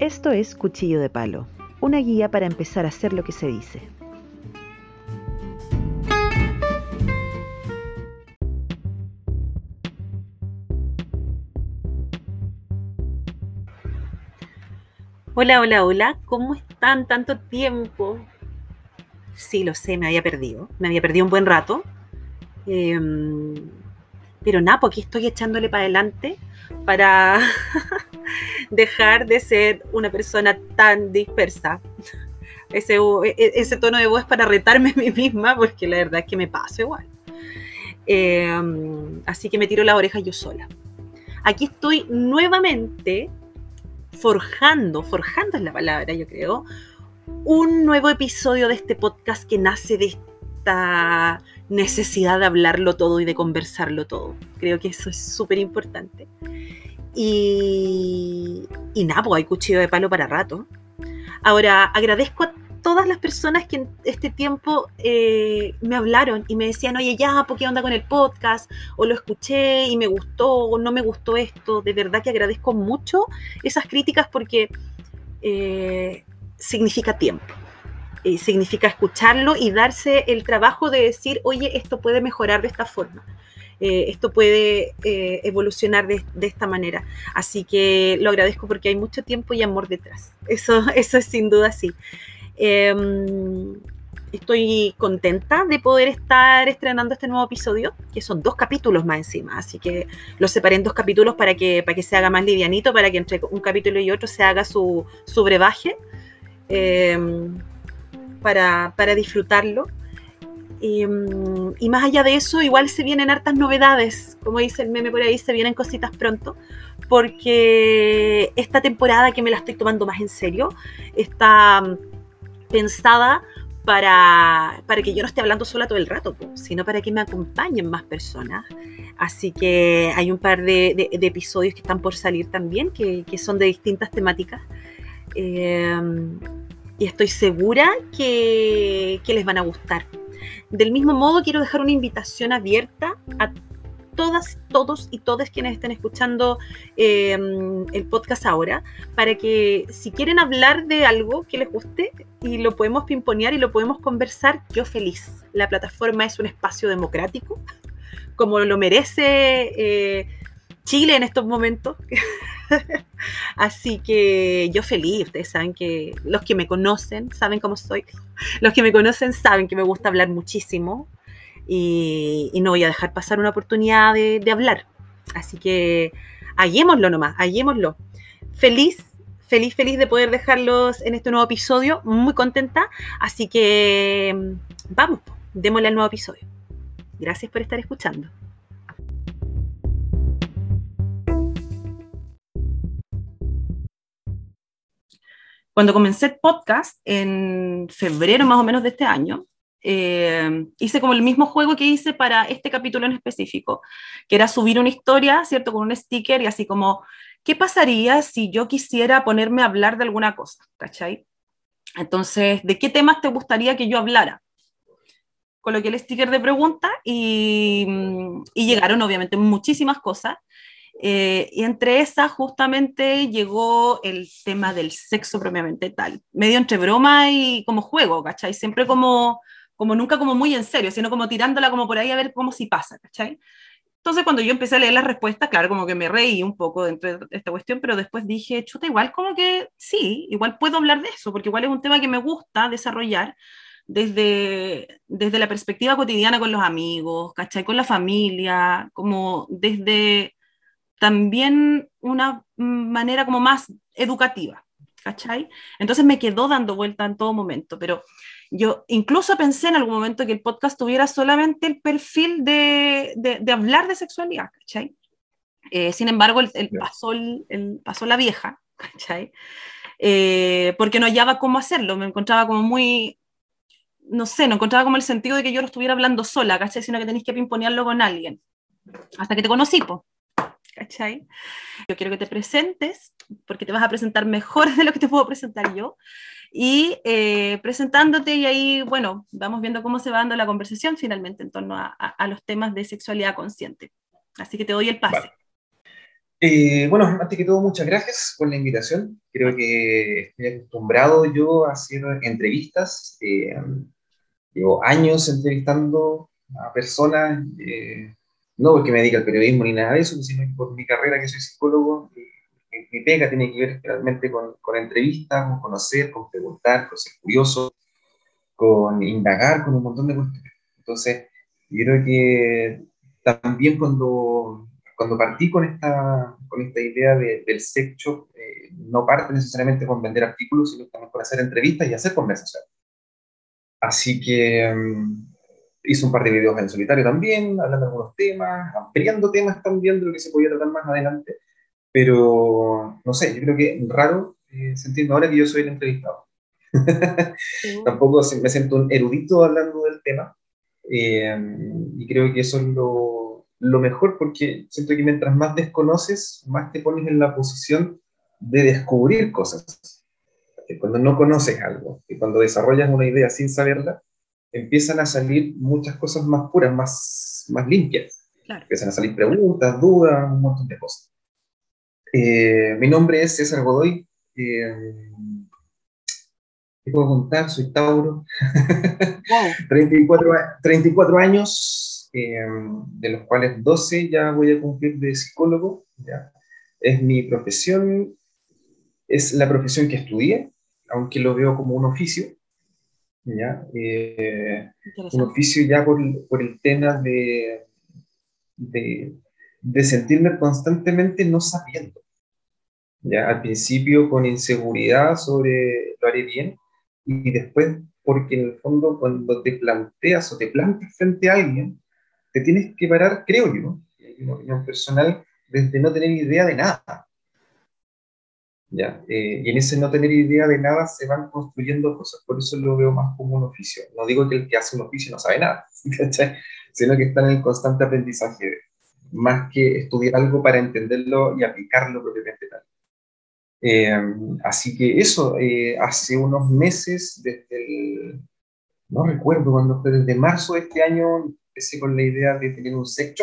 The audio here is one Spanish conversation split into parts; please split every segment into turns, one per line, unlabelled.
Esto es Cuchillo de Palo, una guía para empezar a hacer lo que se dice.
Hola, hola, hola, ¿cómo están? Tanto tiempo. Sí, lo sé, me había perdido. Me había perdido un buen rato. Em, pero nada, pues aquí estoy echándole para adelante para dejar de ser una persona tan dispersa. Ese, e, ese tono de voz para retarme a mí misma, porque la verdad es que me pasa igual. Em, así que me tiro la oreja yo sola. Aquí estoy nuevamente forjando, forjando es la palabra, yo creo, un nuevo episodio de este podcast que nace de esta necesidad de hablarlo todo y de conversarlo todo. Creo que eso es súper importante. Y, nada, pues hay cuchillo de palo para rato. Ahora, agradezco a todas las personas que en este tiempo eh, me hablaron y me decían, oye, ya, ¿por qué onda con el podcast? O lo escuché y me gustó, o no me gustó esto. De verdad que agradezco mucho esas críticas porque eh, significa tiempo. Y significa escucharlo y darse el trabajo de decir, oye, esto puede mejorar de esta forma. Eh, esto puede evolucionar de, de, esta manera. Así que lo agradezco porque hay mucho tiempo y amor detrás. Eso, eso es sin duda así. Em, estoy contenta de poder estar estrenando este nuevo episodio, que son dos capítulos más encima, así que los separé en dos capítulos para que, para que se haga más livianito, para que entre un capítulo y otro se haga su, su brebaje, em, para, para, disfrutarlo. Em, y más allá de eso, igual se vienen hartas novedades, como dice el meme por ahí, se vienen cositas pronto, porque esta temporada que me la estoy tomando más en serio, está pensada para, para, que yo no esté hablando sola todo el rato, sino para que me acompañen más personas. Así que hay un par de, episodios que están por salir también, que, son de distintas temáticas. Em, y estoy segura que les van a gustar. Del mismo modo, quiero dejar una invitación abierta a todas, todos y todas quienes estén escuchando em, el podcast ahora, para que si quieren hablar de algo que les guste y lo podemos pimponear y lo podemos conversar, yo feliz. La plataforma es un espacio democrático, como lo merece eh, Chile en estos momentos. Así que yo feliz, ustedes saben que los que me conocen saben cómo soy. Los que me conocen saben que me gusta hablar muchísimo y, no voy a dejar pasar una oportunidad de, hablar. Así que hallémoslo nomás, hallémoslo. Feliz, feliz, feliz de poder dejarlos en este nuevo episodio, muy contenta. Así que vamos, démosle al nuevo episodio. Gracias por estar escuchando. Cuando comencé el podcast en febrero más o menos de este año, eh, hice como el mismo juego que hice para este capítulo en específico, que era subir una historia, ¿cierto? Con un sticker y así como, ¿qué pasaría si yo quisiera ponerme a hablar de alguna cosa? ¿Cachai? Entonces, ¿de qué temas te gustaría que yo hablara? Coloqué el sticker de pregunta y, y llegaron obviamente muchísimas cosas. Eh, y entre esas justamente llegó el tema del sexo propiamente tal, medio entre broma y como juego, ¿cachai? Siempre como como nunca como muy en serio, sino como tirándola como por ahí a ver cómo si pasa, ¿cachai? Entonces cuando yo empecé a leer las respuestas, claro, como que me reí un poco dentro de esta cuestión, pero después dije, chuta, igual como que sí, igual puedo hablar de eso, porque igual es un tema que me gusta desarrollar desde, desde la perspectiva cotidiana con los amigos, ¿cachai? Con la familia, como desde también una manera como más educativa, ¿cachai? Entonces me quedó dando vuelta en todo momento, pero yo incluso pensé en algún momento que el podcast tuviera solamente el perfil de, de, hablar de sexualidad, ¿cachai? Eh, sin embargo, el, pasó, el, pasó la vieja, ¿cachai? Eh, porque no hallaba cómo hacerlo, me encontraba como muy, no sé, no encontraba como el sentido de que yo lo estuviera hablando sola, ¿cachai? Sino que tenéis que pimponearlo con alguien. Hasta que te conocí, po, ¿cachai? Yo quiero que te presentes, porque te vas a presentar mejor de lo que te puedo presentar yo y eh, presentándote y ahí, bueno, vamos viendo cómo se va dando la conversación finalmente en torno a, a, los temas de sexualidad consciente. Así que te doy el pase.
Eh, bueno, antes que todo, muchas gracias por la invitación. Creo que estoy acostumbrado yo a hacer entrevistas. Eh, llevo años entrevistando a personas, eh, no porque me dedique al periodismo ni nada de eso, sino por mi carrera que soy psicólogo. mi pega tiene que ver realmente con, con entrevistas, con conocer, con preguntar, con ser curioso, con indagar, con un montón de cuestiones. Entonces, yo creo que también cuando cuando partí con esta, con esta idea del sexo, eh, no parte necesariamente con vender artículos, sino también con hacer entrevistas y hacer conversaciones. Así que um, hice un par de videos en solitario también, hablando de algunos temas, ampliando temas también de lo que se podía tratar más adelante. Pero, no sé, yo creo que raro eh, sentirme ahora que yo soy el entrevistado. Tampoco me siento un erudito hablando del tema. Eh, y creo que eso es lo, lo mejor porque siento que mientras más desconoces, más te pones en la posición de descubrir cosas. Cuando no conoces algo, y cuando desarrollas una idea sin saberla, empiezan a salir muchas cosas más puras, más, más limpias. Empiezan a salir preguntas, dudas, un montón de cosas. Eh, mi nombre es César Godoy. Eh, ¿Qué puedo contar? Soy Tauro. 34, 34 años, Em, de los cuales 12 ya voy a cumplir de psicólogo. ¿ya? Es mi profesión, es la profesión que estudié, aunque lo veo como un oficio. ¿Ya? Eh, un oficio ya por, por el tema de, de, de, sentirme constantemente no sabiendo. ¿ya? Al principio con inseguridad sobre lo haré bien y después porque en el fondo cuando te planteas o te plantas frente a alguien, te tienes que parar, creo yo, en personal, desde no tener idea de nada. ¿Ya? Eh, y en ese no tener idea de nada se van construyendo cosas, por eso lo veo más como un oficio. No digo que el que hace un oficio no sabe nada, sino que está en el constante aprendizaje, más que estudiar algo para entenderlo y aplicarlo propiamente tal. Eh, así que eso, eh, hace unos meses, desde el, no recuerdo cuándo fue, desde marzo de este año, empecé con la idea de tener un sex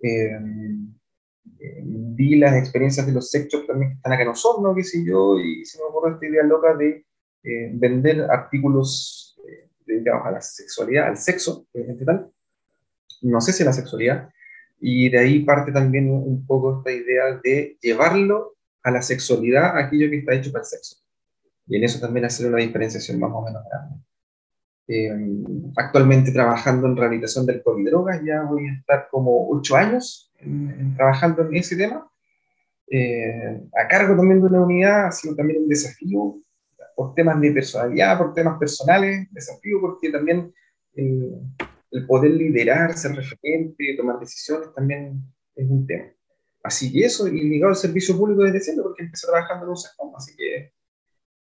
eh, eh, vi las experiencias de los sex también que están acá en Osorno, qué sé yo, y se me ocurrió esta idea loca de eh, vender artículos dedicados a la sexualidad, al sexo, tal. No sé si a la sexualidad. Y de ahí parte también un poco esta idea de llevarlo a la sexualidad, aquello que está hecho para el sexo. Y en eso también hacer una diferenciación más o menos grande. Eh, actualmente trabajando en rehabilitación del drogas, ya voy a estar como ocho años trabajando en ese tema. Eh, a cargo también de una unidad ha sido también un desafío por temas de personalidad, por temas personales, desafío porque también eh, el poder liderar, ser referente, tomar decisiones también es un tema. Así que eso, y ligado al servicio público desde siempre, porque empecé trabajando en un sector, así que,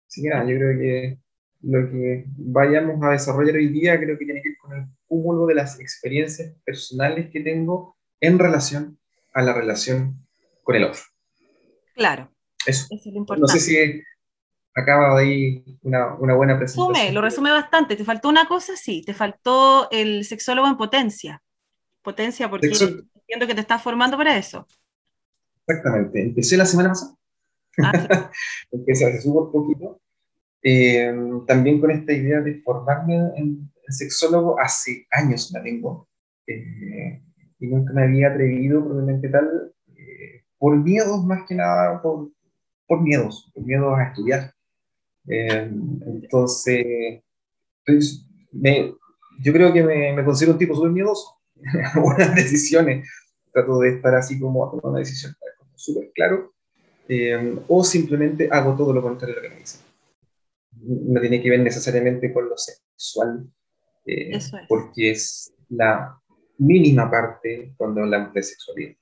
así que nada, yo creo que lo que vayamos a desarrollar hoy día creo que tiene que ver con el cúmulo de las experiencias personales que tengo en relación a la relación con el otro.
Claro.
Eso. es lo importante. No sé si acaba de ahí una, una buena presentación.
Resume, lo resume bastante. Te faltó una cosa, sí, te faltó el sexólogo en potencia. Potencia porque entiendo que te estás formando para eso.
Exactamente. Empecé la semana pasada. Ah, Empecé hace súper poquito eh, también con esta idea de formarme en, sexólogo hace años la tengo eh, y nunca me había atrevido probablemente tal eh, por miedos más que nada por, por miedos por miedos a estudiar. Entonces pues, yo creo que me, me considero un tipo súper miedoso en buenas decisiones. Trato de estar así como a tomar una decisión súper claro o simplemente hago todo lo contrario de lo que me dicen. No tiene que ver necesariamente con lo sexual, eh, porque es la mínima parte cuando hablamos de sexualidad.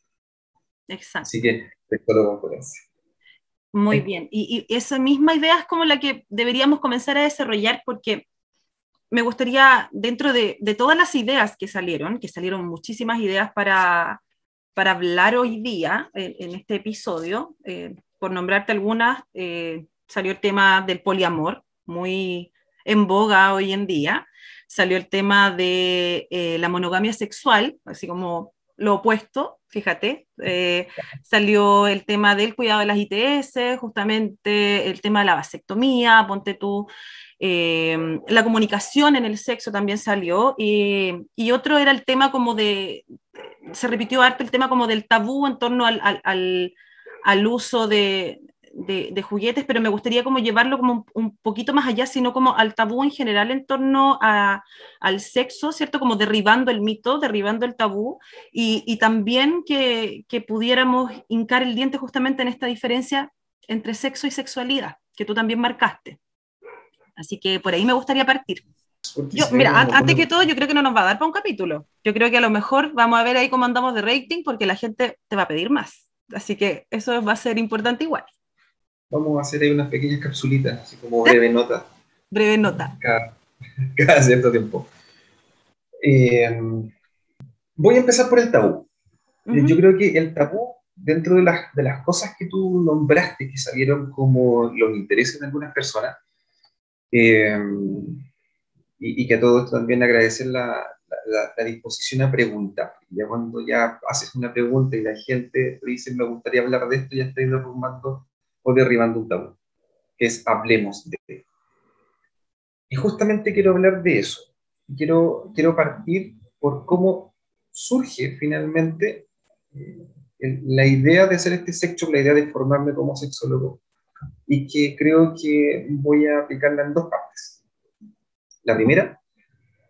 Exacto.
Así que, con potencia.
Muy bien, y, esa misma idea es como la que deberíamos comenzar a desarrollar porque me gustaría, dentro de, todas las ideas que salieron, que salieron muchísimas ideas para, para hablar hoy día en, este episodio, eh, por nombrarte algunas, eh, salió el tema del poliamor, muy en boga hoy en día. Salió el tema de eh, la monogamia sexual, así como lo opuesto, fíjate. Eh, salió el tema del cuidado de las ITS, justamente el tema de la vasectomía, ponte tú, eh, la comunicación en el sexo también salió, y, y, otro era el tema como de, se repitió harto el tema como del tabú en torno al, al, al uso de, de, juguetes, pero me gustaría como llevarlo como un, poquito más allá, sino como al tabú en general en torno a, al sexo, ¿cierto? Como derribando el mito, derribando el tabú, y, y también que, que, pudiéramos hincar el diente justamente en esta diferencia entre sexo y sexualidad, que tú también marcaste. Así que por ahí me gustaría partir. Yo, mira, antes que todo, yo creo que no nos va a dar para un capítulo. Yo creo que a lo mejor vamos a ver ahí cómo andamos de rating, porque la gente te va a pedir más. Así que eso va a ser importante igual
vamos a hacer ahí unas pequeñas capsulitas, así como breve nota.
breve nota.
Cada, cierto tiempo. Eh, voy a empezar por el tabú. Yo creo que el tabú, dentro de las, de las cosas que tú nombraste, que salieron como los intereses de algunas personas, eh, y, que a todos también agradecer la, la, disposición a preguntar. Ya cuando ya haces una pregunta y la gente te dice, me gustaría hablar de esto, ya estoy derrumbando o derribando un tabú, que es hablemos de. Y justamente quiero hablar de eso. Quiero, quiero partir por cómo surge finalmente eh, la idea de hacer este sexo, la idea de formarme como sexólogo, y que creo que voy a aplicarla en dos partes. La primera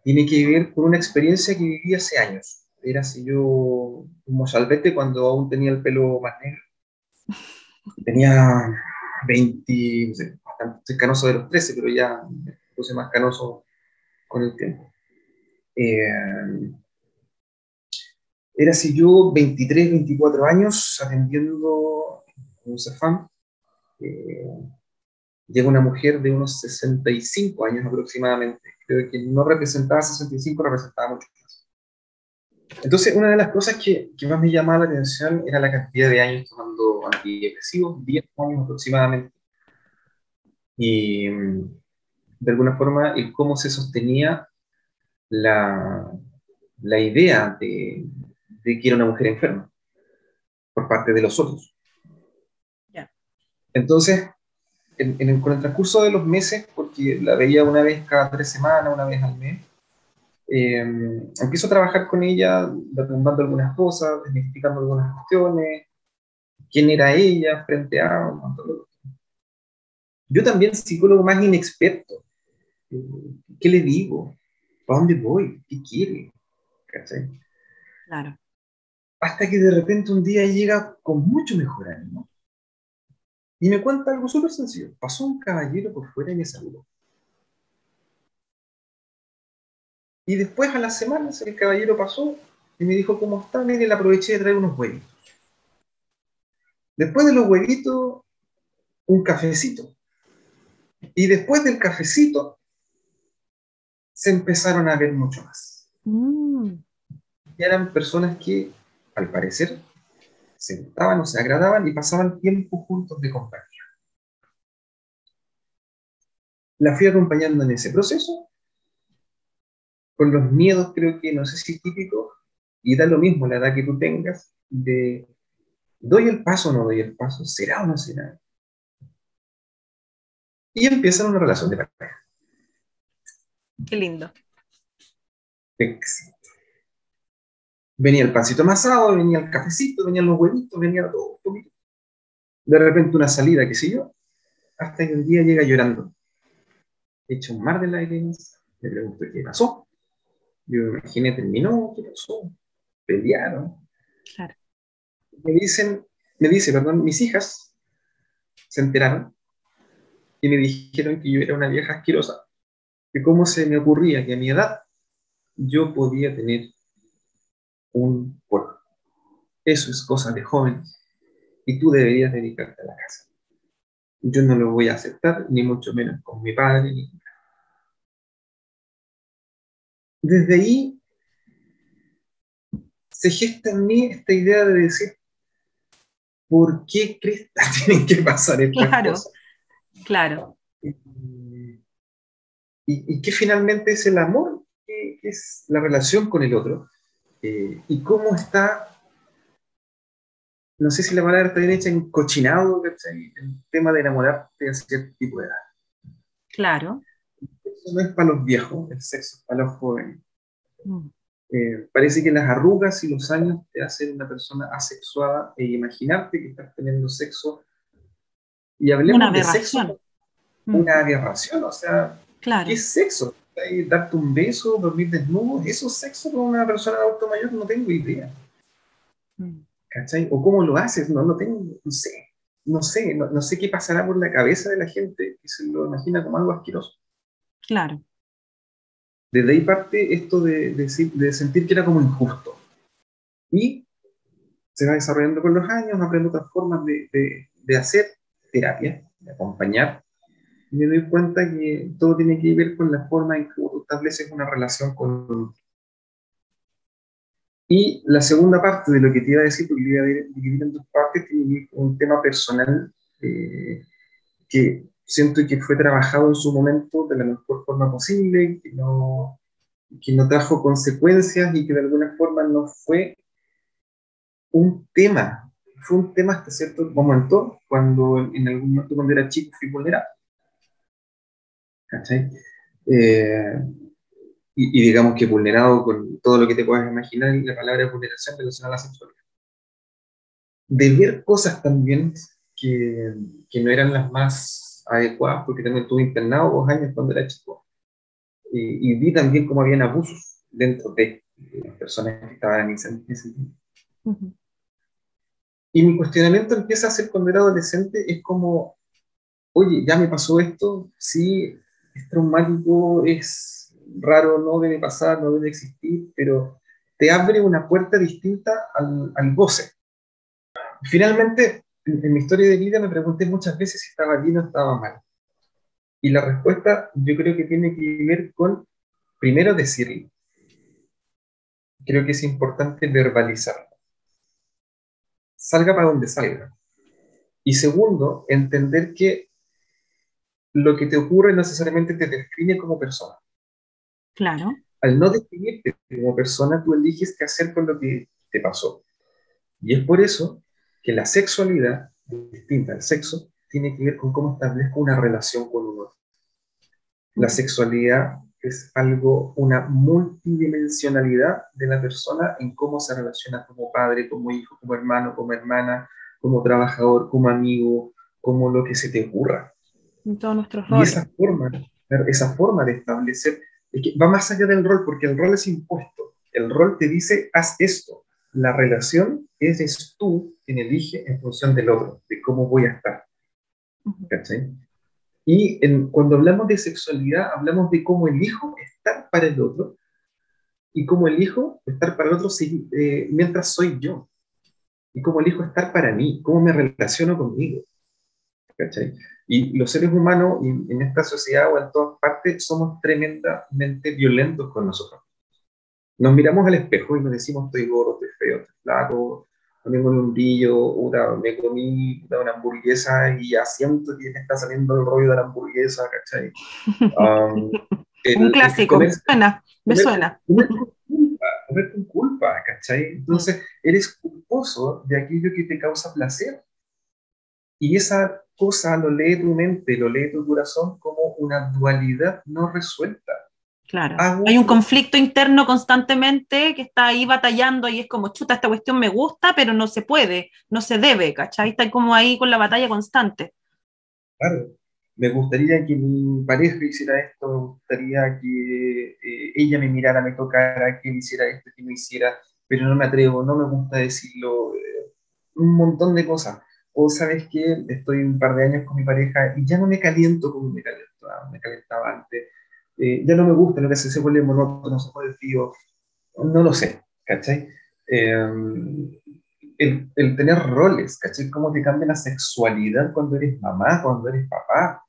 tiene que ver con una experiencia que viví hace años. Era así yo como salvete cuando aún tenía el pelo más negro tenía 20, no bastante canoso de los 13, pero ya me puse más canoso con el tiempo. Eh, era así yo, 23, 24 años, atendiendo un CEFAM. Eh, llega una mujer de unos 65 años aproximadamente. Creo que no representaba 65, representaba mucho entonces, una de las cosas que, que, más me llamaba la atención era la cantidad de años tomando antidepresivos, 10 años aproximadamente. Y de alguna forma, el cómo se sostenía la, la idea de, de, que era una mujer enferma por parte de los otros. Entonces, en, en el, con el transcurso de los meses, porque la veía una vez cada tres semanas, una vez al mes, eh, empiezo a trabajar con ella, derrumbando algunas cosas, desmitificando algunas cuestiones, quién era ella frente a... Yo también, psicólogo más inexperto, eh, ¿qué le digo? ¿Para dónde voy? ¿Qué quiere? ¿Cachai?
Claro.
Hasta que de repente un día llega con mucho mejor ánimo y me cuenta algo súper sencillo. Pasó un caballero por fuera y me saludó. Y después a las semanas el caballero pasó y me dijo, ¿cómo está? Mire, le aproveché de traer unos huevitos. Después de los huevitos, un cafecito. Y después del cafecito, se empezaron a ver mucho más. Mm. Y eran personas que, al parecer, se gustaban o se agradaban y pasaban tiempo juntos de compañía. La fui acompañando en ese proceso con los miedos, creo que, no sé si típico, y da lo mismo la edad que tú tengas, de ¿doy el paso o no doy el paso? ¿Será o no será? Y empiezan una relación de pareja.
Qué lindo.
Venía el pancito amasado, venía el cafecito, venían los huevitos, venía todo. De repente una salida, qué sé yo, hasta que un día llega llorando. Hecho un mar de lágrimas, le pregunto qué pasó. Yo me imaginé, terminó, ¿qué pasó? Pelearon.
Claro.
Me dicen, me dice, perdón, mis hijas se enteraron y me dijeron que yo era una vieja asquerosa, que cómo se me ocurría que a mi edad yo podía tener un cuerpo. Eso es cosa de jóvenes y tú deberías dedicarte a la casa. Yo no lo voy a aceptar, ni mucho menos con mi padre, ni desde ahí se gesta en mí esta idea de decir, ¿por qué Cresta tienen que pasar estas
claro, Claro.
Y, y, que finalmente es el amor, que, es la relación con el otro, eh, y cómo está, no sé si la palabra está bien hecha, encochinado, ¿cachai? El tema de enamorarte a cierto tipo de edad.
Claro.
Eso no es para los viejos, el sexo es para los jóvenes.
Mm.
Eh, parece que las arrugas y los años te hacen una persona asexuada e imaginarte que estás teniendo sexo. Y hablemos
Una
de sexo,
Mm.
una aberración, o sea,
Claro.
¿qué es sexo? ¿Ahí Darte un beso, dormir desnudo, eso es sexo con una persona adulto mayor, no tengo idea.
Mm.
¿Cachai? ¿O cómo lo haces? No, no tengo, no sé, no sé, no, no sé qué pasará por la cabeza de la gente que se lo imagina como algo asqueroso.
Claro.
Desde ahí parte esto de, de, de sentir que era como injusto. Y se va desarrollando con los años, aprendo otras formas de, de- de hacer terapia, de acompañar. Y me doy cuenta que todo tiene que ver con la forma en que estableces una relación con... Y la segunda parte de lo que te iba a decir, porque lo iba a dividir en dos partes, tiene que ver con un tema personal eh, que siento que fue trabajado en su momento de la mejor forma posible, que no, que no trajo consecuencias y que de alguna forma no fue un tema. Fue un tema hasta cierto momento, cuando en algún momento cuando era chico fui vulnerable. ¿Cachai? Eh, y, y digamos que vulnerado con todo lo que te puedas imaginar, la palabra vulneración relacionada a la sexualidad. De ver cosas también que, que no eran las más adecuadas, porque también estuve internado dos años cuando era chico, y, y vi también cómo habían abusos dentro de, de las personas que estaban en ese, en ese tiempo.
Ujú.
Y mi cuestionamiento empieza a ser cuando era adolescente, es como, oye, ya me pasó esto, sí, es traumático, es raro, no debe pasar, no debe existir, pero te abre una puerta distinta al, al goce. Finalmente, en, en mi historia de vida me pregunté muchas veces si estaba bien o estaba mal. Y la respuesta yo creo que tiene que ver con, primero, decirlo. Creo que es importante verbalizarlo. Salga para donde salga. Y segundo, entender que lo que te ocurre no necesariamente te define como persona.
Claro.
Al no definirte como persona, tú eliges qué hacer con lo que te pasó. Y es por eso que la sexualidad, distinta al sexo, tiene que ver con cómo establezco una relación con un otro. La sexualidad es algo, una multidimensionalidad de la persona en cómo se relaciona como padre, como hijo, como hermano, como hermana, como trabajador, como amigo, como lo que se te ocurra.
En todos nuestros
Y
roles.
esa forma, esa forma de establecer, es que va más allá del rol, porque el rol es impuesto. El rol te dice, haz esto. La relación eres tú quien elige en función del otro, de cómo voy a estar. Y en- cuando hablamos de sexualidad, hablamos de cómo elijo estar para el otro y cómo elijo estar para el otro si- eh, mientras soy yo. Y cómo elijo estar para mí, cómo me relaciono conmigo. ¿Cachai? Y los seres humanos y en esta sociedad o en todas partes somos tremendamente violentos con nosotros. Nos miramos al espejo y nos decimos estoy gordo, estoy feo, estoy flaco, no tengo ni un brillo, puta, me comí puta, una hamburguesa y ya siento que me está saliendo el rollo de la hamburguesa, ¿cachai? Um, el-
Un clásico.
comer-
Me suena. Me
comer-
suena.
comer con culpa, comer con culpa, ¿cachai? Entonces, eres culposo de aquello que te causa placer. Y esa cosa lo lee tu mente, lo lee tu corazón como una dualidad no resuelta.
Claro.
Hago-
Hay un conflicto interno constantemente que está ahí batallando y es como, chuta, esta cuestión me gusta, pero no se puede, no se debe, ¿cachai? Está como ahí con la batalla constante.
Claro, me gustaría que mi pareja hiciera esto, me gustaría que eh, ella me mirara, me tocara, que él hiciera esto, que no hiciera, pero no me atrevo, no me gusta decirlo, eh, un montón de cosas. O sabes que estoy un par de años con mi pareja y ya no me caliento como me calentaba, me calentaba antes, Eh, ya no me gusta, lo que se, se vuelve monótono, se vuelve frío, no lo sé, ¿cachai? Eh, el, el tener roles, ¿cachai? Cómo te cambia la sexualidad cuando eres mamá, cuando eres papá,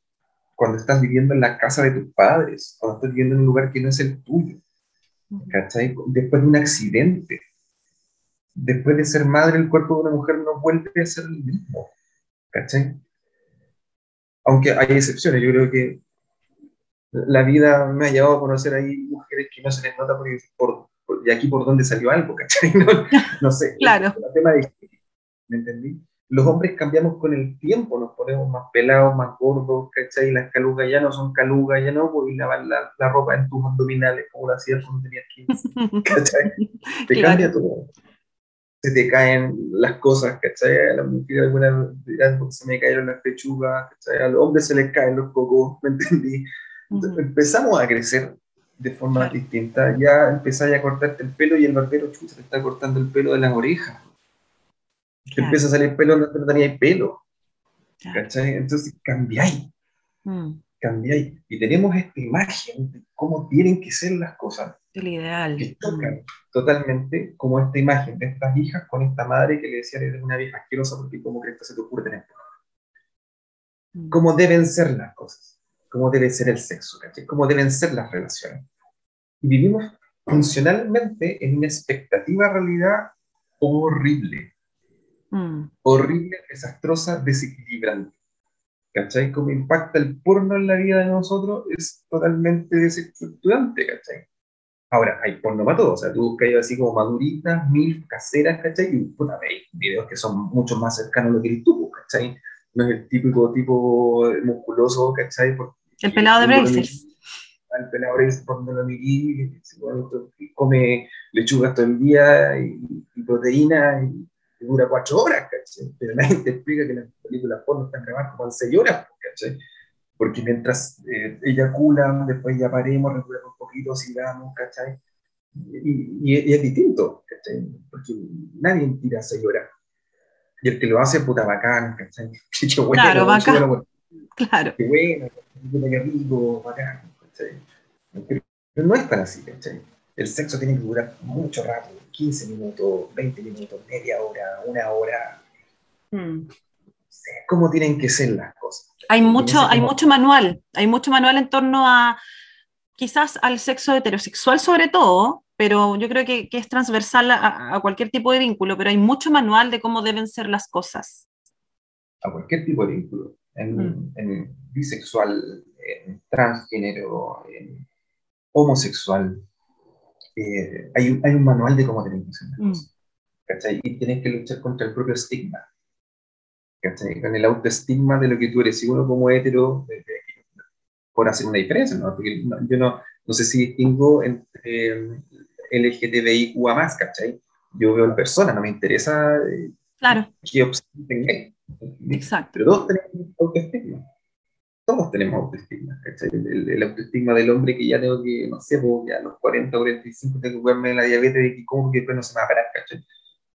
cuando estás viviendo en la casa de tus padres, cuando estás viviendo en un lugar que no es el tuyo, ¿cachai? Después de un accidente, después de ser madre, el cuerpo de una mujer no vuelve a ser el mismo, ¿cachai? Aunque hay excepciones, yo creo que la vida me ha llevado a conocer ahí mujeres que no se les nota porque por, por- ¿y aquí por dónde salió algo? ¿cachai? No, sé.
Claro.
El tema de, ¿Me entendí? Los hombres cambiamos con el tiempo, nos ponemos más pelados, más gordos, ¿cachai? Las calugas ya no son calugas, ya no podés lavar la, la, ropa en tus abdominales como lo hacías cuando tenías 15, ¿cachai? Te cambia todo. Se te caen las cosas, ¿cachai? A la mujer alguna se me cayeron las pechugas, ¿cachai? A los hombres se les caen los cocos, ¿me entendí? Entonces, empezamos a crecer de forma claro. distinta. Ya empezáis a cortarte el pelo y el barbero chucha, te está cortando el pelo de las orejas. Claro. Empieza a salir pelo no tenía pelo. Claro. ¿Cachai? Entonces cambiáis. Mm. Cambiáis. Y tenemos esta imagen de cómo tienen que ser las cosas.
El ideal.
Que tocan mm. totalmente como esta imagen de estas hijas con esta madre que le decía eres una vieja asquerosa porque como que esto se te ocurre tener mm. Cómo deben ser las cosas. Cómo debe ser el sexo. ¿cachai? Cómo deben ser las relaciones. Y vivimos funcionalmente en una expectativa realidad horrible Mm. horrible, desastrosa, desequilibrante. ¿Cachai? Como impacta el porno en la vida de nosotros es totalmente desestructurante, ¿cachai? Ahora, hay porno para todo, o sea, tú buscas así como maduritas, mil caseras, ¿cachai? Y puta, hay videos que son mucho más cercanos a lo que eres tú, ¿cachai? No es el típico tipo musculoso, ¿cachai? Porque,
el pelado de Brazers.
El pelado de cuando lo mirí, come lechugas todo el día y, y proteína y dura cuatro horas, ¿cachai? Pero nadie te explica que las películas porno están grabadas como en seis horas, ¿cachai? Porque mientras eh, eyaculan, después ya paremos, recuperamos un poquito, sigamos, ¿cachai? Y, y, y, es distinto, ¿cachai? Porque nadie tira seis horas. Y el que lo hace, puta bacán, ¿cachai? Qué bueno,
claro, bacán. Bueno,
claro. Qué bueno, qué rico, bacán, ¿cachai? Pero no es tan así, ¿cachai? El sexo tiene que durar mucho rato, 15 minutos, 20 minutos, media hora, una hora. Hmm. ¿Cómo tienen que ser las cosas?
Hay mucho, hay mucho manual, hay mucho manual en torno a quizás al sexo heterosexual sobre todo, pero yo creo que, que es transversal a, a, cualquier tipo de vínculo, pero hay mucho manual de cómo deben ser las cosas.
A cualquier tipo de vínculo, en, mm. en bisexual, en transgénero, en homosexual, eh, hay, un, hay, un manual de cómo tener que hacer las mm. cosas. ¿cachai? Y tienes que luchar contra el propio estigma. ¿cachai? Con el autoestigma de lo que tú eres. Y uno como hetero, eh, por hacer una diferencia, ¿no? Porque yo no, no sé si distingo entre eh, LGTBIQA más, ¿cachai? Yo veo la persona, no me interesa eh,
claro.
qué opción tenga.
Exacto.
Pero todos tenemos autoestigma todos tenemos autoestigma, El, el, autoestigma del hombre que ya tengo que, no sé, pues, ya a los 40 o 45 tengo que curarme la diabetes y cómo que después no se me va a parar, ¿cachai?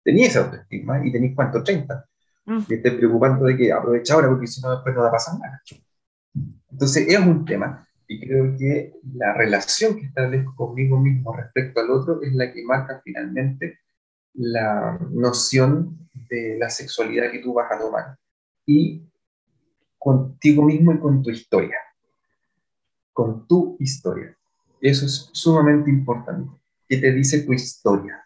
Tenía ese autoestigma y tenéis cuánto, 30. Mm. Y estoy preocupando de que aprovecha ahora porque si no después no va a pasar nada. Entonces es un tema y creo que la relación que establezco conmigo mismo respecto al otro es la que marca finalmente la noción de la sexualidad que tú vas a tomar. Y contigo mismo y con tu historia. Con tu historia. Eso es sumamente importante. ¿Qué te dice tu historia?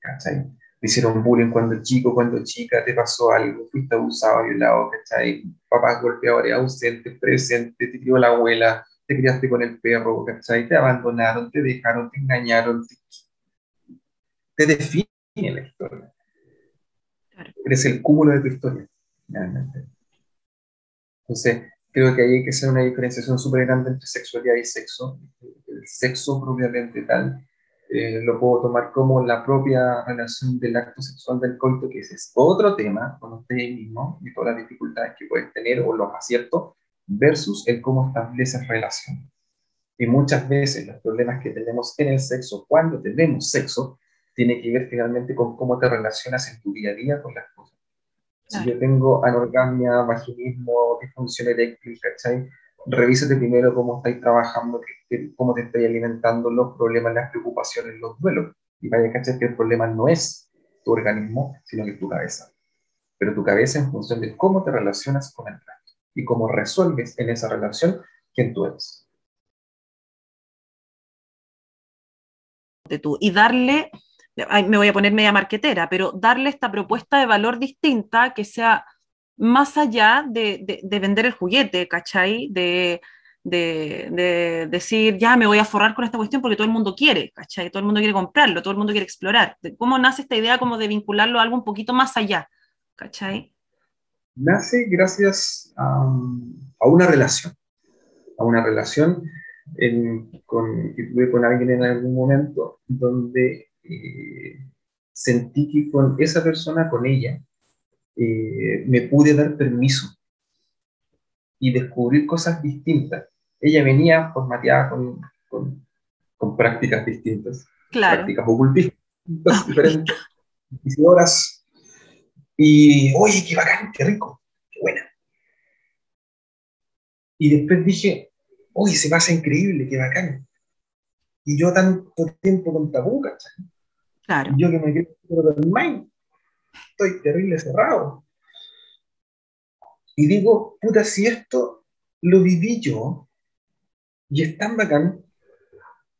¿Cachai? Te hicieron bullying cuando chico, cuando chica, te pasó algo, fuiste abusado, violado, ¿cachai? Papás golpeadores, ausentes, presentes, te crió la abuela, te criaste con el perro, ¿cachai? Te abandonaron, te dejaron, te engañaron. Te, te define la historia. Claro. Eres el cúmulo de tu historia, realmente. Entonces, creo que ahí hay que hacer una diferenciación súper grande entre sexualidad y sexo. El sexo propiamente tal eh, lo puedo tomar como la propia relación del acto sexual del coito, que ese es otro tema con usted mismo y todas las dificultades que pueden tener o los aciertos, versus el cómo estableces relación. Y muchas veces los problemas que tenemos en el sexo, cuando tenemos sexo, tiene que ver finalmente con cómo te relacionas en tu día a día con las cosas. Si yo tengo anorgamia, vaginismo, disfunción eréctil, ¿cachai? Revísate primero cómo estáis trabajando, cómo te estáis alimentando, los problemas, las preocupaciones, los duelos. Y vaya, ¿cachai? Que el problema no es tu organismo, sino que tu cabeza. Pero tu cabeza en función de cómo te relacionas con el resto y cómo resuelves en esa relación quién tú eres.
De tú, y darle me voy a poner media marquetera, pero darle esta propuesta de valor distinta que sea más allá de, de, vender el juguete, ¿cachai? De, de, decir, ya me voy a forrar con esta cuestión porque todo el mundo quiere, ¿cachai? Todo el mundo quiere comprarlo, todo el mundo quiere explorar. ¿Cómo nace esta idea como de vincularlo a algo un poquito más allá, ¿cachai?
Nace gracias a, una relación, a una relación con, que tuve con alguien en algún momento donde eh, sentí que con esa persona, con ella, eh, me pude dar permiso y descubrir cosas distintas. Ella venía formateada con, con, con prácticas distintas, prácticas ocultistas diferentes, horas. Y, oye, qué bacán, qué rico, qué buena. Y después dije, oye, se pasa increíble, qué bacán. Y yo tanto tiempo con tabú, ¿cachai?
Claro.
Y yo que me quedo mind, estoy terrible cerrado. Y digo, puta, si esto lo viví yo, y es tan bacán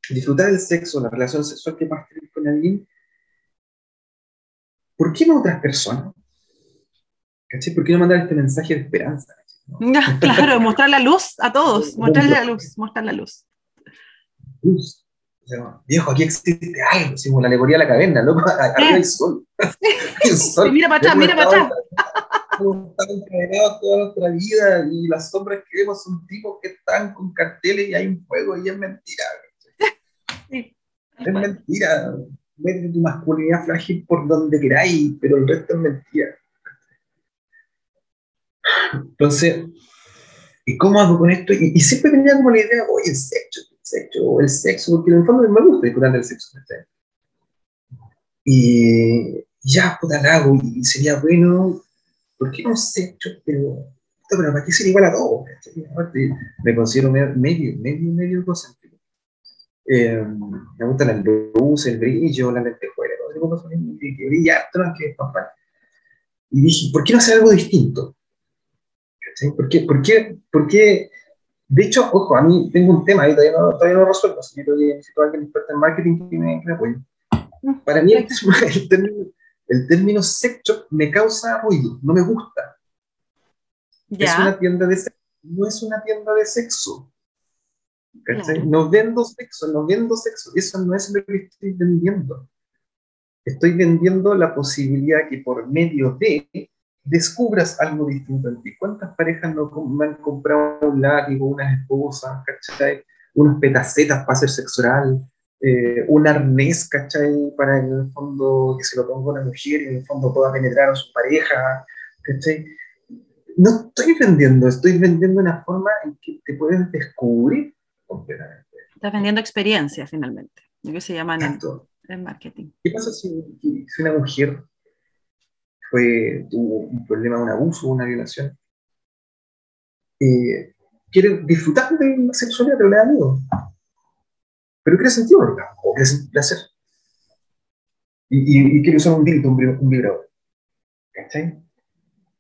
disfrutar del sexo, la relación sexual que vas a tener con alguien, ¿por qué no otras personas? ¿Cachai? ¿Por qué no mandar este mensaje de esperanza?
claro, mostrar la luz a todos, mostrar la luz, mostrar la luz.
Luz. viejo, aquí existe algo, como la alegoría de la caverna, loco, arriba el sol.
el sol. mira para atrás, mira para atrás
estado encadenados toda nuestra vida y las sombras que vemos son tipos que están con carteles y hay un fuego y es mentira. Es mentira. Mete tu masculinidad frágil por donde queráis, pero el resto es mentira. Entonces, ¿y cómo hago con esto? Y, siempre tenía como la idea, oye, el sexo, el sexo, el sexo, porque en el fondo me gusta disfrutar del sexo. Y ya, puta, la hago, y sería bueno ¿por qué no sé? Pero, pero ¿para qué ser igual a todos? Me considero medio, medio, medio egocéntrico. Eh, me gusta la luz, el brillo, la lentejuela, todo que, que brilla que papá. Y dije, ¿por qué no hacer algo distinto? ¿Por qué, por, qué, ¿Por qué? De hecho, ojo, a mí tengo un tema ahí, todavía no, todavía no lo resuelvo, así que necesito a alguien experto en marketing que me, que me apoye. Para mí, el, el término, el término sex shop me causa ruido, no me gusta. Es una tienda de sexo, no es una tienda de sexo. No vendo sexo, no vendo sexo. Eso no es lo que estoy vendiendo. Estoy vendiendo la posibilidad que por medio de descubras algo distinto en ti. ¿Cuántas parejas no me han comprado un látigo, unas esposas, ¿cachai? unas petacetas para hacer sexo oral? Eh, un arnés, ¿cachai? Para en el fondo que se lo ponga una mujer y en el fondo pueda penetrar a su pareja, ¿cachai? No estoy vendiendo, estoy vendiendo una forma en que te puedes descubrir completamente.
Estás vendiendo experiencia finalmente, lo que se llama en marketing.
¿Qué pasa si, una mujer fue, tuvo un problema, un abuso, una violación? Eh, quiere disfrutar de la sexualidad, pero le da miedo pero quiere sentir orgasmo o quiere sentir placer. Y, y, quiere usar un grito, un, un vibrador. ¿Cachai?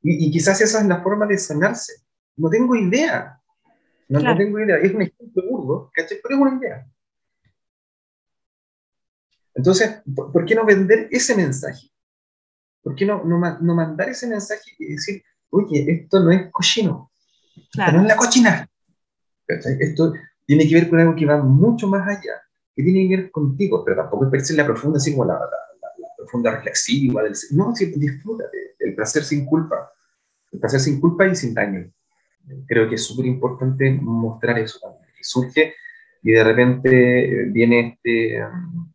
Y, y, quizás esa es la forma de sanarse. No tengo idea. No, no tengo idea. Es un ejemplo burdo, ¿cachai? Pero es una idea. Entonces, ¿por, qué no vender ese mensaje? ¿Por qué no, no, no, mandar ese mensaje y decir, oye, esto no es cochino, esto no es la cochina? Esto, tiene que ver con algo que va mucho más allá, que tiene que ver contigo, pero tampoco es la profunda, así como la, la, profunda reflexiva del... No, si disfruta del placer sin culpa, el placer sin culpa y sin daño. Creo que es súper importante mostrar eso también, que surge y de repente viene este um,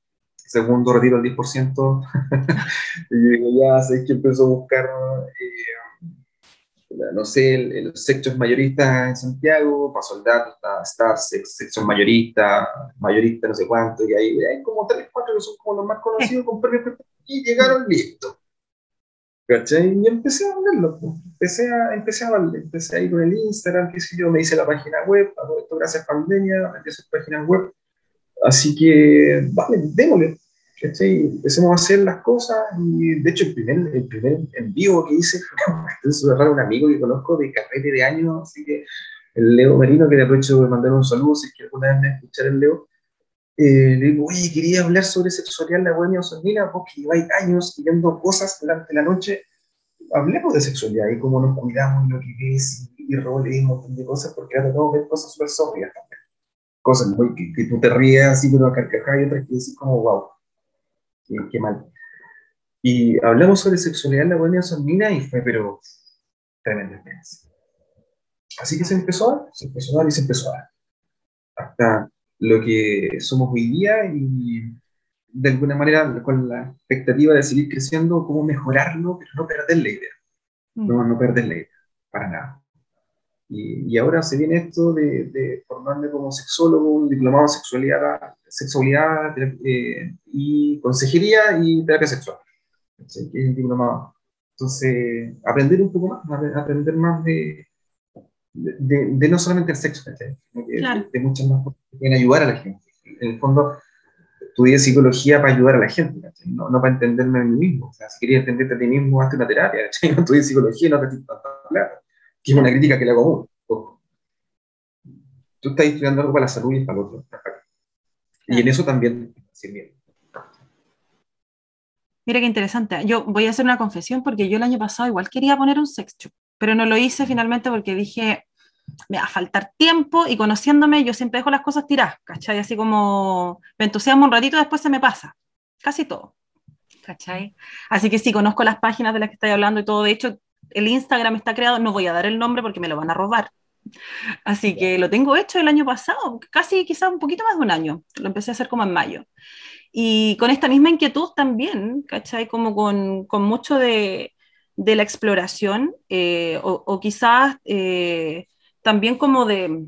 segundo retiro al 10%, y digo, ya sé que empezó a buscar... Eh, no sé, el, sexo es mayorista en Santiago, para soldados está, sexo mayorista, mayorista no sé cuánto, y ahí hay como tres, cuatro que son como los más conocidos, con y llegaron listos. ¿Cachai? Y empecé a verlo, empecé a, empecé a empecé a ir con el Instagram, qué sé yo, me hice la página web, todo esto gracias a pandemia, me hice página web, así que, vale, démosle. Empecemos a hacer las cosas y de hecho el primer, el primer en vivo que hice fue un amigo que conozco de carrete de años, así que el Leo Marino, que le aprovecho de mandar un saludo si es que alguna vez me escuchar el Leo, eh, le digo, oye, quería hablar sobre sexualidad la buena Osornina, vos que lleváis años viendo cosas durante la noche, hablemos de sexualidad y cómo nos cuidamos, lo que ves, y y roles y un montón de cosas porque era todo ver cosas súper también. Cosas que, tú te ríes así, pero a carcajadas y otras que decís como, wow, qué, qué mal. Y hablamos sobre sexualidad en la Bohemia Sonmina y fue, pero, tremenda experiencia. Así que se empezó a dar, se empezó a dar y se empezó a dar. Hasta lo que somos hoy día y de alguna manera con la expectativa de seguir creciendo, cómo mejorarlo, pero no perder la idea. Mm. No, no perder la idea, para nada. Y, y ahora se viene esto de, de, formarme como sexólogo, un diplomado en sexualidad, sexualidad eh, y consejería y terapia sexual. ¿sí? Diplomado. Entonces, aprender un poco más, aprender más de, de, de, no solamente el sexo, que claro. de, muchas más cosas que pueden ayudar a la gente. En el fondo, estudié psicología para ayudar a la gente, no, no, para entenderme a mí mismo. O sea, si querías entenderte a ti mismo, hazte una terapia. No estudié psicología, no te claro. Que es una crítica que le hago mucho. Tú estás estudiando algo para la salud y para el otro. Y en eso también sirviendo.
Mira qué interesante. Yo voy a hacer una confesión porque yo el año pasado igual quería poner un sex shop, pero no lo hice finalmente porque dije, me va a faltar tiempo y conociéndome yo siempre dejo las cosas tiradas, ¿cachai? Así como me entusiasmo un ratito, después se me pasa, casi todo, ¿cachai? Así que sí, conozco las páginas de las que estoy hablando y todo, de hecho, el Instagram está creado, no voy a dar el nombre porque me lo van a robar. Así que lo tengo hecho el año pasado, casi quizás un poquito más de un año, lo empecé a hacer como en mayo. Y con esta misma inquietud también, ¿cachai? Como con, con mucho de, de, la exploración eh, o, o, quizás... Eh, también como de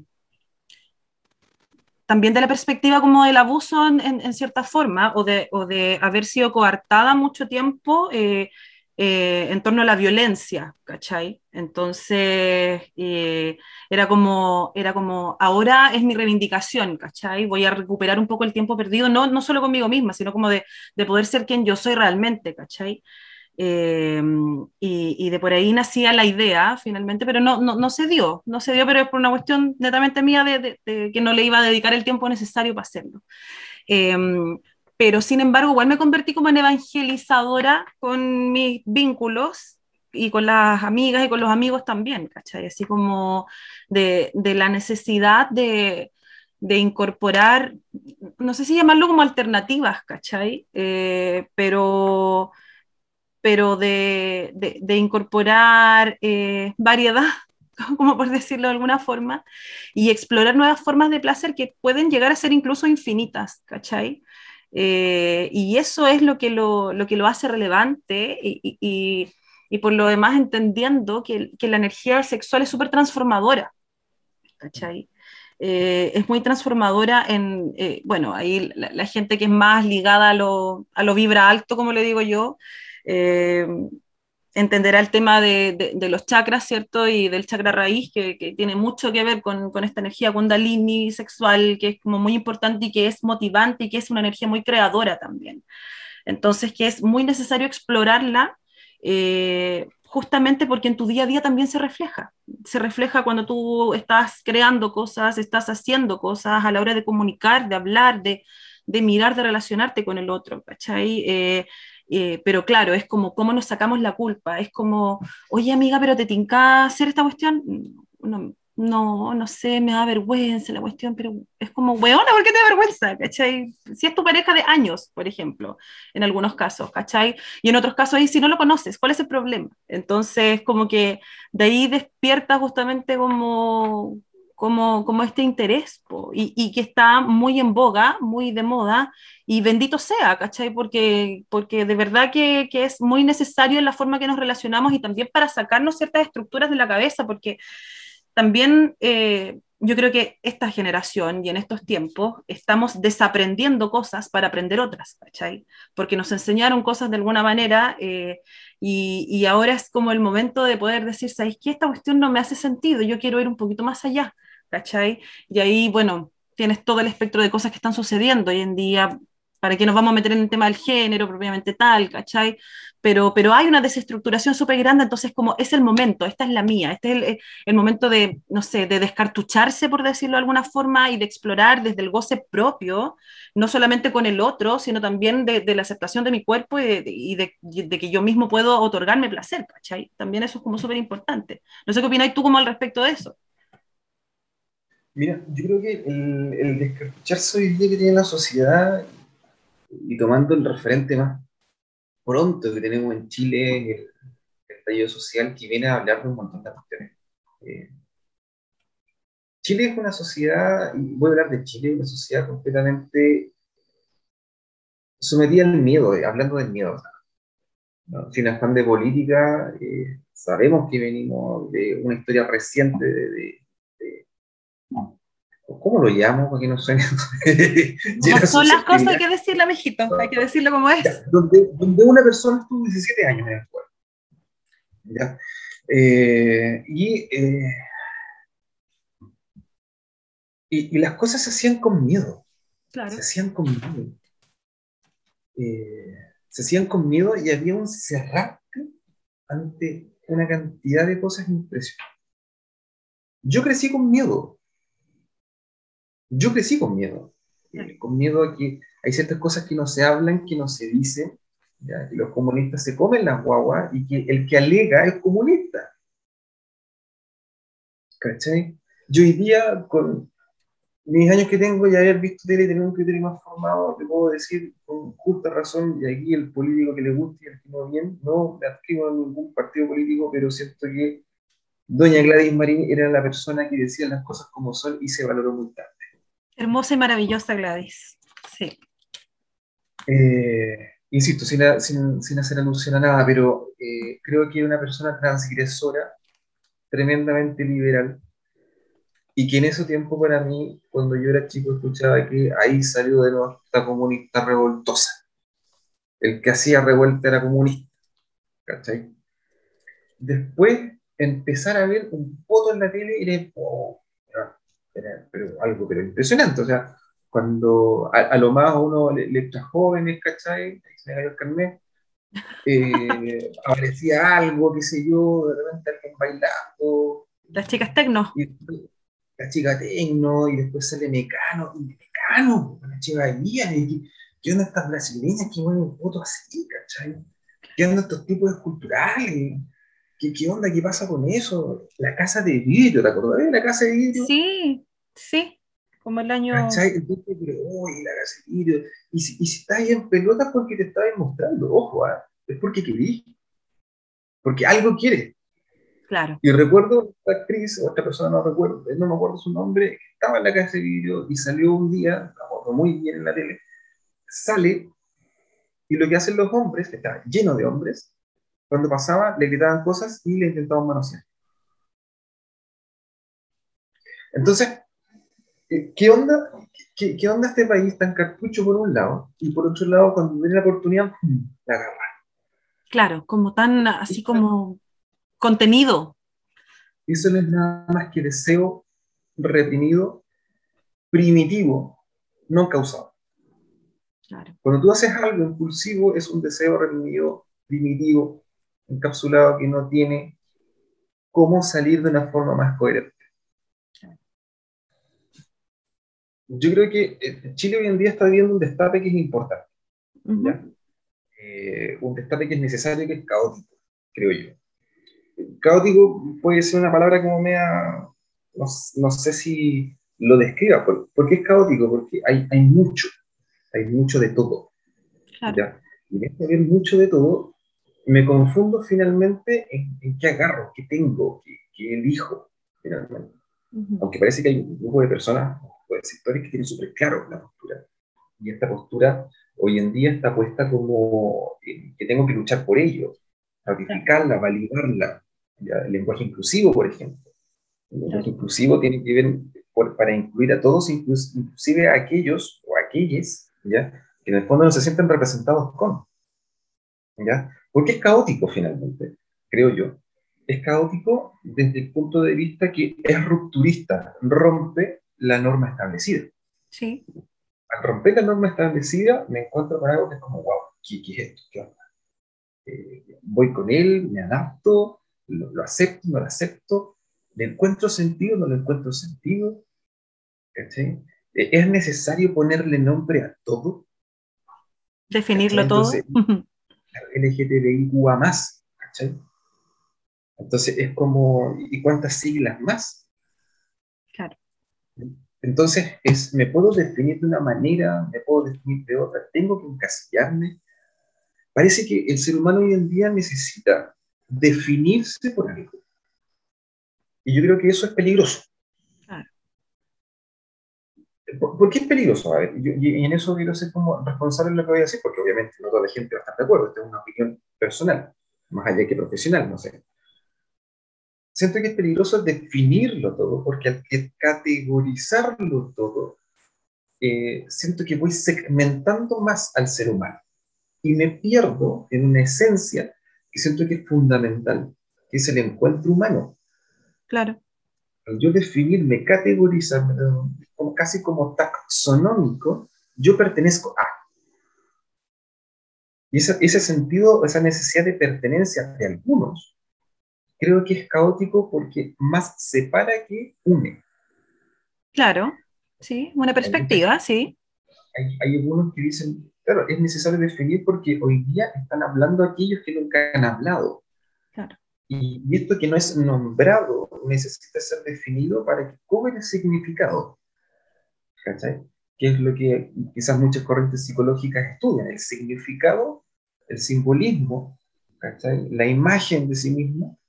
también de la perspectiva como del abuso en, en, en cierta forma o de, o de, haber sido coartada mucho tiempo eh, eh, en torno a la violencia, ¿cachai? Entonces eh, era, como, era como, ahora es mi reivindicación, ¿cachai? Voy a recuperar un poco el tiempo perdido, no, no solo conmigo misma, sino como de, de poder ser quien yo soy realmente, ¿cachai? Eh, y, y, de por ahí nacía la idea finalmente, pero no, no, no, se dio, no se dio, pero es por una cuestión netamente mía de, de, de que no le iba a dedicar el tiempo necesario para hacerlo. Eh, pero sin embargo, igual me convertí como en evangelizadora con mis vínculos y con las amigas y con los amigos también, ¿cachai? Así como de, de la necesidad de, de incorporar, no sé si llamarlo como alternativas, ¿cachai? Eh, pero pero de, de, de incorporar eh, variedad, como por decirlo de alguna forma, y explorar nuevas formas de placer que pueden llegar a ser incluso infinitas, ¿cachai? Eh, y eso es lo que lo, lo, que lo hace relevante y, y, y por lo demás entendiendo que, que la energía sexual es súper transformadora, ¿cachai? Eh, es muy transformadora en, eh, bueno, ahí la, la, gente que es más ligada a lo, a lo vibra alto, como le digo yo, eh, entenderá el tema de, de, los chakras, ¿cierto? Y del chakra raíz, que, que tiene mucho que ver con, con, esta energía kundalini sexual, que es como muy importante y que es motivante y que es una energía muy creadora también. Entonces, que es muy necesario explorarla. Eh, justamente porque en tu día a día también se refleja. Se refleja cuando tú estás creando cosas, estás haciendo cosas a la hora de comunicar, de hablar, de, de mirar, de relacionarte con el otro, ¿cachai? Eh, eh, pero claro, es como cómo nos sacamos la culpa, es como, oye amiga, pero te tinca hacer esta cuestión, no, no, no sé, me da vergüenza la cuestión, pero es como, weona, ¿por qué te da vergüenza? ¿Cachai? Si es tu pareja de años, por ejemplo, en algunos casos, ¿cachai? Y en otros casos, ahí si no lo conoces, ¿cuál es el problema? Entonces, como que de ahí despierta justamente como, como, como este interés po, y, y, que está muy en boga, muy de moda, y bendito sea, ¿cachai? Porque, porque de verdad que, que, es muy necesario en la forma que nos relacionamos y también para sacarnos ciertas estructuras de la cabeza, porque también eh, yo creo que esta generación y en estos tiempos estamos desaprendiendo cosas para aprender otras, ¿cachai? Porque nos enseñaron cosas de alguna manera eh, y, y, ahora es como el momento de poder decir, ¿sabes qué? Esta cuestión no me hace sentido, yo quiero ir un poquito más allá. ¿Cachai? Y ahí, bueno, tienes todo el espectro de cosas que están sucediendo hoy en día ¿Para qué nos vamos a meter en el tema del género propiamente tal, ¿cachai? Pero, pero hay una desestructuración súper grande, entonces como es el momento, esta es la mía, este es el, el, momento de, no sé, de descartucharse, por decirlo de alguna forma, y de explorar desde el goce propio, no solamente con el otro, sino también de, la aceptación de mi cuerpo y, de, y de, que yo mismo puedo otorgarme placer, ¿cachai? También eso es como súper importante. No sé qué opinas tú como al respecto de eso.
Mira, yo creo que el, el descartucharse hoy día que tiene la sociedad y tomando el referente más pronto que tenemos en Chile, el, estallido social, que viene a hablar de un montón de cuestiones. Eh, Chile es una sociedad, y voy a hablar de Chile, una sociedad completamente sometida al miedo, eh, hablando del miedo. ¿no? Sin afán de política, eh, sabemos que venimos de una historia reciente de ¿Cómo lo llamo? Para que no suene.
no son las cosas, hay que decirlo, mijito, hay que decirlo como es.
Donde, donde una persona estuvo 17 años en el pueblo. ¿ya? Eh, y, eh, y, y, las cosas se hacían con miedo.
Claro.
Se hacían con miedo. Eh, se hacían con miedo y había un cerrarte ante una cantidad de cosas impresionantes. Yo crecí con miedo yo crecí con miedo, eh, con miedo a que hay ciertas cosas que no se hablan, que no se dicen, ¿ya? que los comunistas se comen las guaguas y que el que alega es comunista. ¿Cachai? Yo hoy día, con mis años que tengo y haber visto tele y tener un criterio más formado, te puedo decir con justa razón, y aquí el político que le guste y el que no bien, no me adscribo a ningún partido político, pero siento que doña Gladys Marín era la persona que decía las cosas como son y se valoró muy tarde.
Hermosa y maravillosa Gladys. Sí.
Eh, insisto, sin, sin, sin, hacer alusión a nada, pero eh, creo que una persona transgresora, tremendamente liberal, y que en ese tiempo para mí, cuando yo era chico, escuchaba que ahí salió de nuevo esta comunista revoltosa. El que hacía revuelta era comunista. ¿Cachai? Después empezar a ver un foto en la tele y oh, era, pero algo pero impresionante, o sea, cuando a, a lo más uno le, le jóvenes, ¿cachai? Se me cayó el carnet, eh, aparecía algo, qué sé yo, de repente alguien bailando.
Las chicas tecno.
Y, la chica tecno, y después sale Mecano, y Mecano, la chica guía, y ¿qué onda estas brasileñas que mueven fotos así, cachai? ¿Qué onda estos tipos esculturales? ¿Qué, ¿Qué onda? ¿Qué pasa con eso? La casa de vidrio, ¿te acordás de la casa de vidrio?
Sí, sí, como el año...
¿Cachai? Entonces, pero, uy, la casa de vidrio. Y si, y si estás ahí en pelotas porque te está demostrando, ojo, ¿eh? es porque querís. Porque algo quiere.
Claro.
Y recuerdo esta actriz, otra persona no recuerdo, no me acuerdo su nombre, que estaba en la casa de vidrio y salió un día, me muy bien en la tele, sale y lo que hacen los hombres, que está lleno de hombres, cuando pasaba le gritaban cosas y le intentaban manosear. Entonces, ¿qué onda, qué, qué, onda este país tan cartucho por un lado? Y por otro lado, cuando viene la oportunidad, la agarra.
Claro, como tan así como contenido.
Eso no es nada más que deseo reprimido, primitivo, no causado.
Claro.
Cuando tú haces algo impulsivo, es un deseo reprimido, primitivo, encapsulado que no tiene cómo salir de una forma más coherente. Yo creo que Chile hoy en día está viviendo un destape que es importante. Uh -huh. eh, un destape que es necesario, que es caótico, creo yo. Caótico puede ser una palabra como mea, no, no sé si lo describa. ¿Por, ¿Por, qué es caótico? Porque hay, hay mucho, hay mucho de todo.
Claro.
¿ya? Y en este haber mucho de todo, me confundo finalmente en, en qué agarro, qué tengo, qué, qué elijo, finalmente. Uh -huh. Aunque parece que hay un grupo de personas, o de sectores que tienen súper claro la postura. Y esta postura hoy en día está puesta como eh, que tengo que luchar por ello, ratificarla, validarla. ¿ya? El lenguaje inclusivo, por ejemplo. El lenguaje inclusivo tiene que ver por, para incluir a todos, inclusive a aquellos o a aquellas ¿ya? que en el fondo no se sienten representados con. ¿ya? Porque es caótico finalmente, creo yo. Es caótico desde el punto de vista que es rupturista, rompe la norma establecida.
Sí.
al romper la norma establecida, me encuentro con algo que es como, wow, ¿qué, qué es esto? ¿Qué onda? Eh, voy con él, me adapto, lo, lo, acepto, no lo acepto, le encuentro sentido, no le encuentro sentido. ¿cachai? Eh, ¿Es necesario ponerle nombre a todo?
Definirlo Entonces, todo.
LGTBIQA más, ¿cachai? Entonces es como, ¿y cuántas siglas más?
Claro.
Entonces, es, me puedo definir de una manera, me puedo definir de otra, tengo que encasillarme. Parece que el ser humano hoy en día necesita definirse por algo. Y yo creo que eso es peligroso. ¿Por, qué es peligroso? A ver, y en eso quiero ser como responsable de lo que voy a decir, porque obviamente no toda la gente va a estar de acuerdo, esta es una opinión personal, más allá que profesional, no sé siento que es peligroso definirlo todo, porque al categorizarlo todo, eh, siento que voy segmentando más al ser humano y me pierdo en una esencia que siento que es fundamental, que es el encuentro humano.
Claro.
Al yo definirme, categorizarme, como, casi como taxonómico, yo pertenezco a. Y ese, ese sentido, esa necesidad de pertenencia de algunos, creo que es caótico porque más separa que une.
Claro, sí, una perspectiva, sí.
Hay, hay, algunos que dicen, claro, es necesario definir porque hoy día están hablando aquellos que nunca han hablado.
Claro.
Y, y esto que no es nombrado necesita ser definido para que cobre significado. ¿Cachai? Que es lo que quizás muchas corrientes psicológicas estudian, el significado, el simbolismo, ¿cachai? la imagen de sí mismo,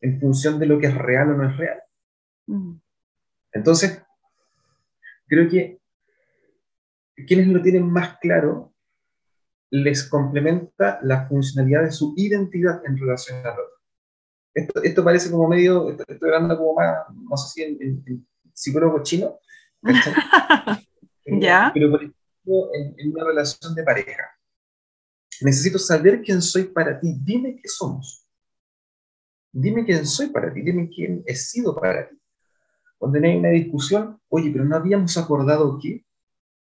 en función de lo que es real o no es real. Entonces, creo que quienes lo tienen más claro les complementa la funcionalidad de su identidad en relación al otro. Esto, esto parece como medio, estoy hablando como más, no sé si en, psicólogo chino,
¿Ya?
pero por ejemplo en, en una relación de pareja. Necesito saber quién soy para ti, dime qué somos. Dime quién soy para ti, dime quién he sido para ti. Cuando hay una discusión, oye, pero no habíamos acordado que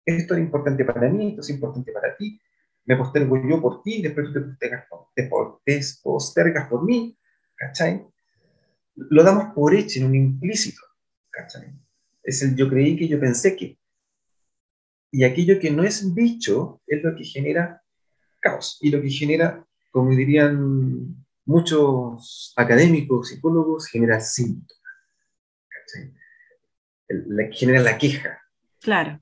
esto era importante para mí, esto es importante para ti, me postergo yo por ti, después te postergas, te postergas por mí, ¿cachai? Lo damos por hecho en un implícito, ¿cachai? Es el yo creí que yo pensé que. Y aquello que no es dicho es lo que genera caos y lo que genera, como dirían muchos académicos, psicólogos, genera síntomas. La, genera la queja.
Claro.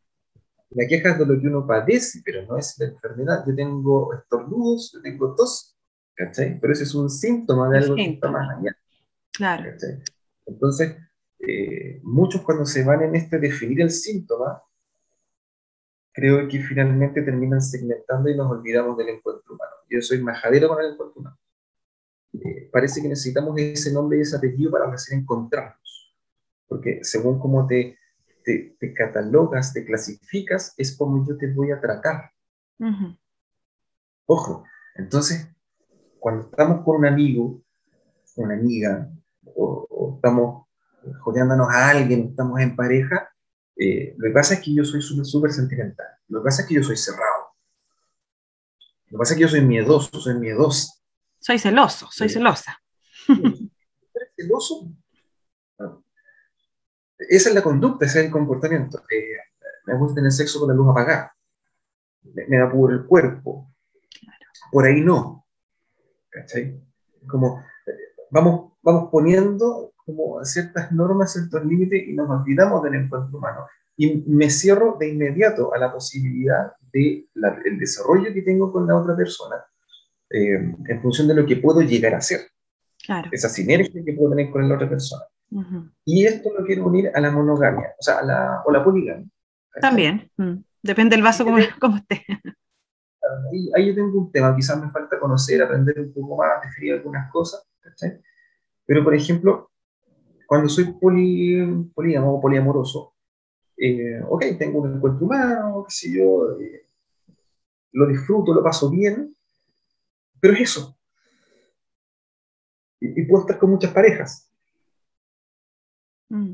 La queja es de lo que uno padece, pero no es la enfermedad. Yo tengo estornudos, yo tengo tos, ¿cachai? Pero ese es un síntoma de algo que está más allá.
Claro.
Entonces, eh, muchos cuando se van en este definir el síntoma, creo que finalmente terminan segmentando y nos olvidamos del encuentro humano. Yo soy majadero con el encuentro humano. Eh, parece que necesitamos ese nombre y ese apellido para recién encontrarnos. Porque según cómo te, te, catalogas, te clasificas, es como yo te voy a tratar. Ojo, entonces, cuando estamos con un amigo, una amiga, o, estamos jodeándonos a alguien, estamos en pareja, eh, lo que pasa es que yo soy súper sentimental. Lo que pasa es que yo soy cerrado. Lo que pasa es que yo soy miedoso, soy miedoso
soy celoso, soy celosa.
¿Eres celoso? Esa es la conducta, ese es el comportamiento. Eh, me gusta tener sexo con la luz apagada. Me, da por el cuerpo. Por ahí no. ¿Cachai? Como vamos, vamos poniendo como ciertas normas, ciertos límites y nos olvidamos del encuentro humano. Y me cierro de inmediato a la posibilidad del de desarrollo que tengo con la otra persona eh, en función de lo que puedo llegar a ser.
Claro.
Esa sinergia que puedo tener con la otra persona. Y esto lo quiero unir a la monogamia, o sea, a la, o la poligamia.
También, mm. depende del vaso como, como esté.
Ahí, ahí, yo tengo un tema, quizás me falta conocer, aprender un poco más, definir algunas cosas, Pero, por ejemplo, cuando soy poli, polígamo o poliamoroso, eh, ok, tengo un encuentro humano, qué sé yo, eh, lo disfruto, lo paso bien, pero es eso. Y, puedo estar con muchas parejas. Mm.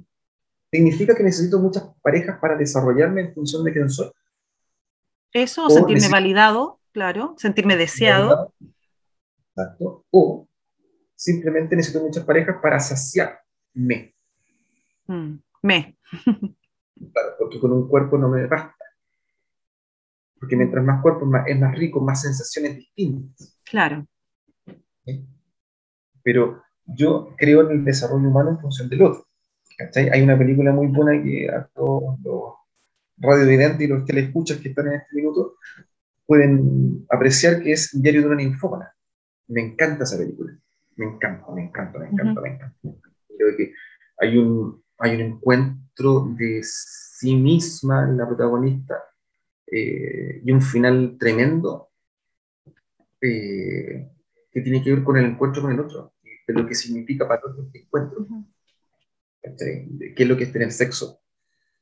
¿Significa que necesito muchas parejas para desarrollarme en función de quién soy?
Eso, o, sentirme validado, claro, sentirme deseado.
Exacto. O simplemente necesito muchas parejas para saciarme.
Mm, me.
claro, porque con un cuerpo no me basta. Porque mientras más cuerpo es más rico, más sensaciones distintas.
Claro.
Pero yo creo en el desarrollo humano en función del otro. Hay una película muy buena que a todos los radiovidentes y los que la escuchan que están en este minuto pueden apreciar que es Diario de una ninfómana. Me encanta esa película. Me encanta, me encanta, me encanta, me encanta. Creo que hay un, hay un encuentro de sí misma en la protagonista eh, y un final tremendo eh, que tiene que ver con el encuentro con el otro, de lo que significa para nosotros este encuentro, qué es lo que es tener sexo,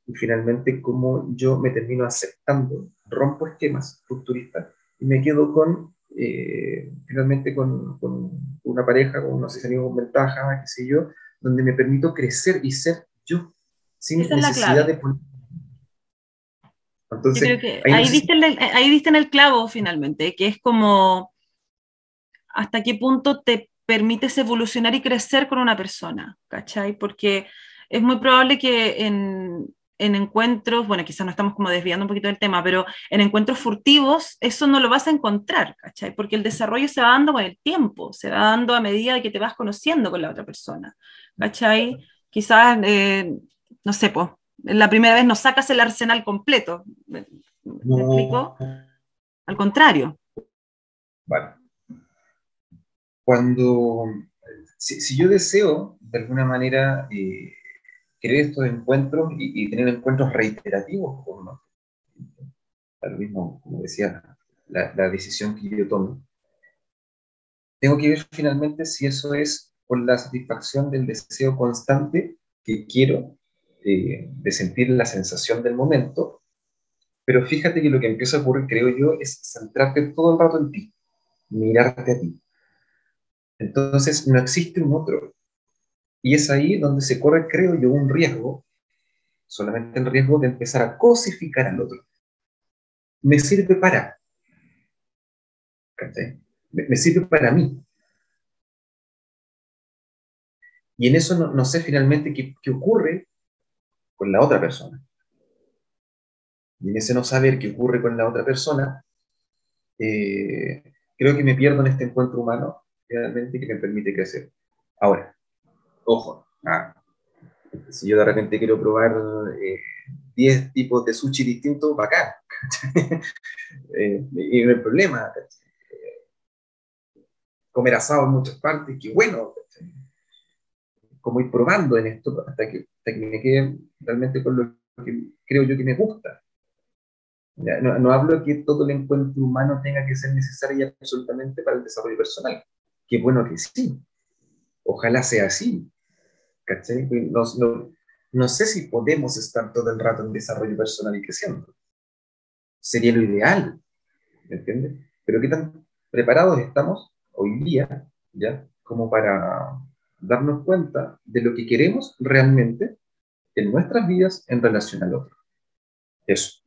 y finalmente cómo yo me termino aceptando, rompo esquemas futuristas y me quedo con, eh, finalmente con, con, una pareja, con unos amigos con ventaja, qué sé yo, donde me permito crecer y ser yo, sin necesidad de poner
entonces, ahí, viste el, ahí viste en el clavo finalmente, que es como hasta qué punto te permites evolucionar y crecer con una persona, ¿cachai? Porque es muy probable que en, en encuentros, bueno, quizás no estamos como desviando un poquito del tema, pero en encuentros furtivos eso no lo vas a encontrar, ¿cachai? Porque el desarrollo se va dando con el tiempo, se va dando a medida que te vas conociendo con la otra persona, ¿cachai? Quizás, eh, no sé, pues, la primera vez no sacas el arsenal completo, ¿me, explico? Al contrario.
Vale. Cuando, si, yo deseo, de alguna manera, eh, querer estos encuentros y, tener encuentros reiterativos ¿no? Lo mismo, como decía, la, decisión que yo tomo. Tengo que ver finalmente si eso es por la satisfacción del deseo constante que quiero eh, de sentir la sensación del momento, pero fíjate que lo que empieza a ocurrir, creo yo, es centrarte todo el rato en ti, mirarte a ti. Entonces no existe un otro, y es ahí donde se corre, creo yo, un riesgo, solamente el riesgo de empezar a cosificar al otro. Me sirve para. Me, sirve para mí. Y en eso no, sé finalmente qué, ocurre con la otra persona. Y en ese no saber qué ocurre con la otra persona, eh, creo que me pierdo en este encuentro humano realmente que me permite crecer. Ahora, ojo, ah, si yo de repente quiero probar 10 eh, tipos de sushi distintos, bacán. eh, y no hay problema. Comer asado en muchas partes, qué bueno. Como ir probando en esto hasta que, hasta que me quede realmente con lo que creo yo que me gusta. No, no, hablo que todo el encuentro humano tenga que ser necesario absolutamente para el desarrollo personal. Qué bueno que sí. Ojalá sea así. No, sé si podemos estar todo el rato en desarrollo personal y creciendo. Sería lo ideal, ¿me entiendes? Pero qué tan preparados estamos hoy día, ¿ya? Como para darnos cuenta de lo que queremos realmente en nuestras vidas en relación al otro. Eso.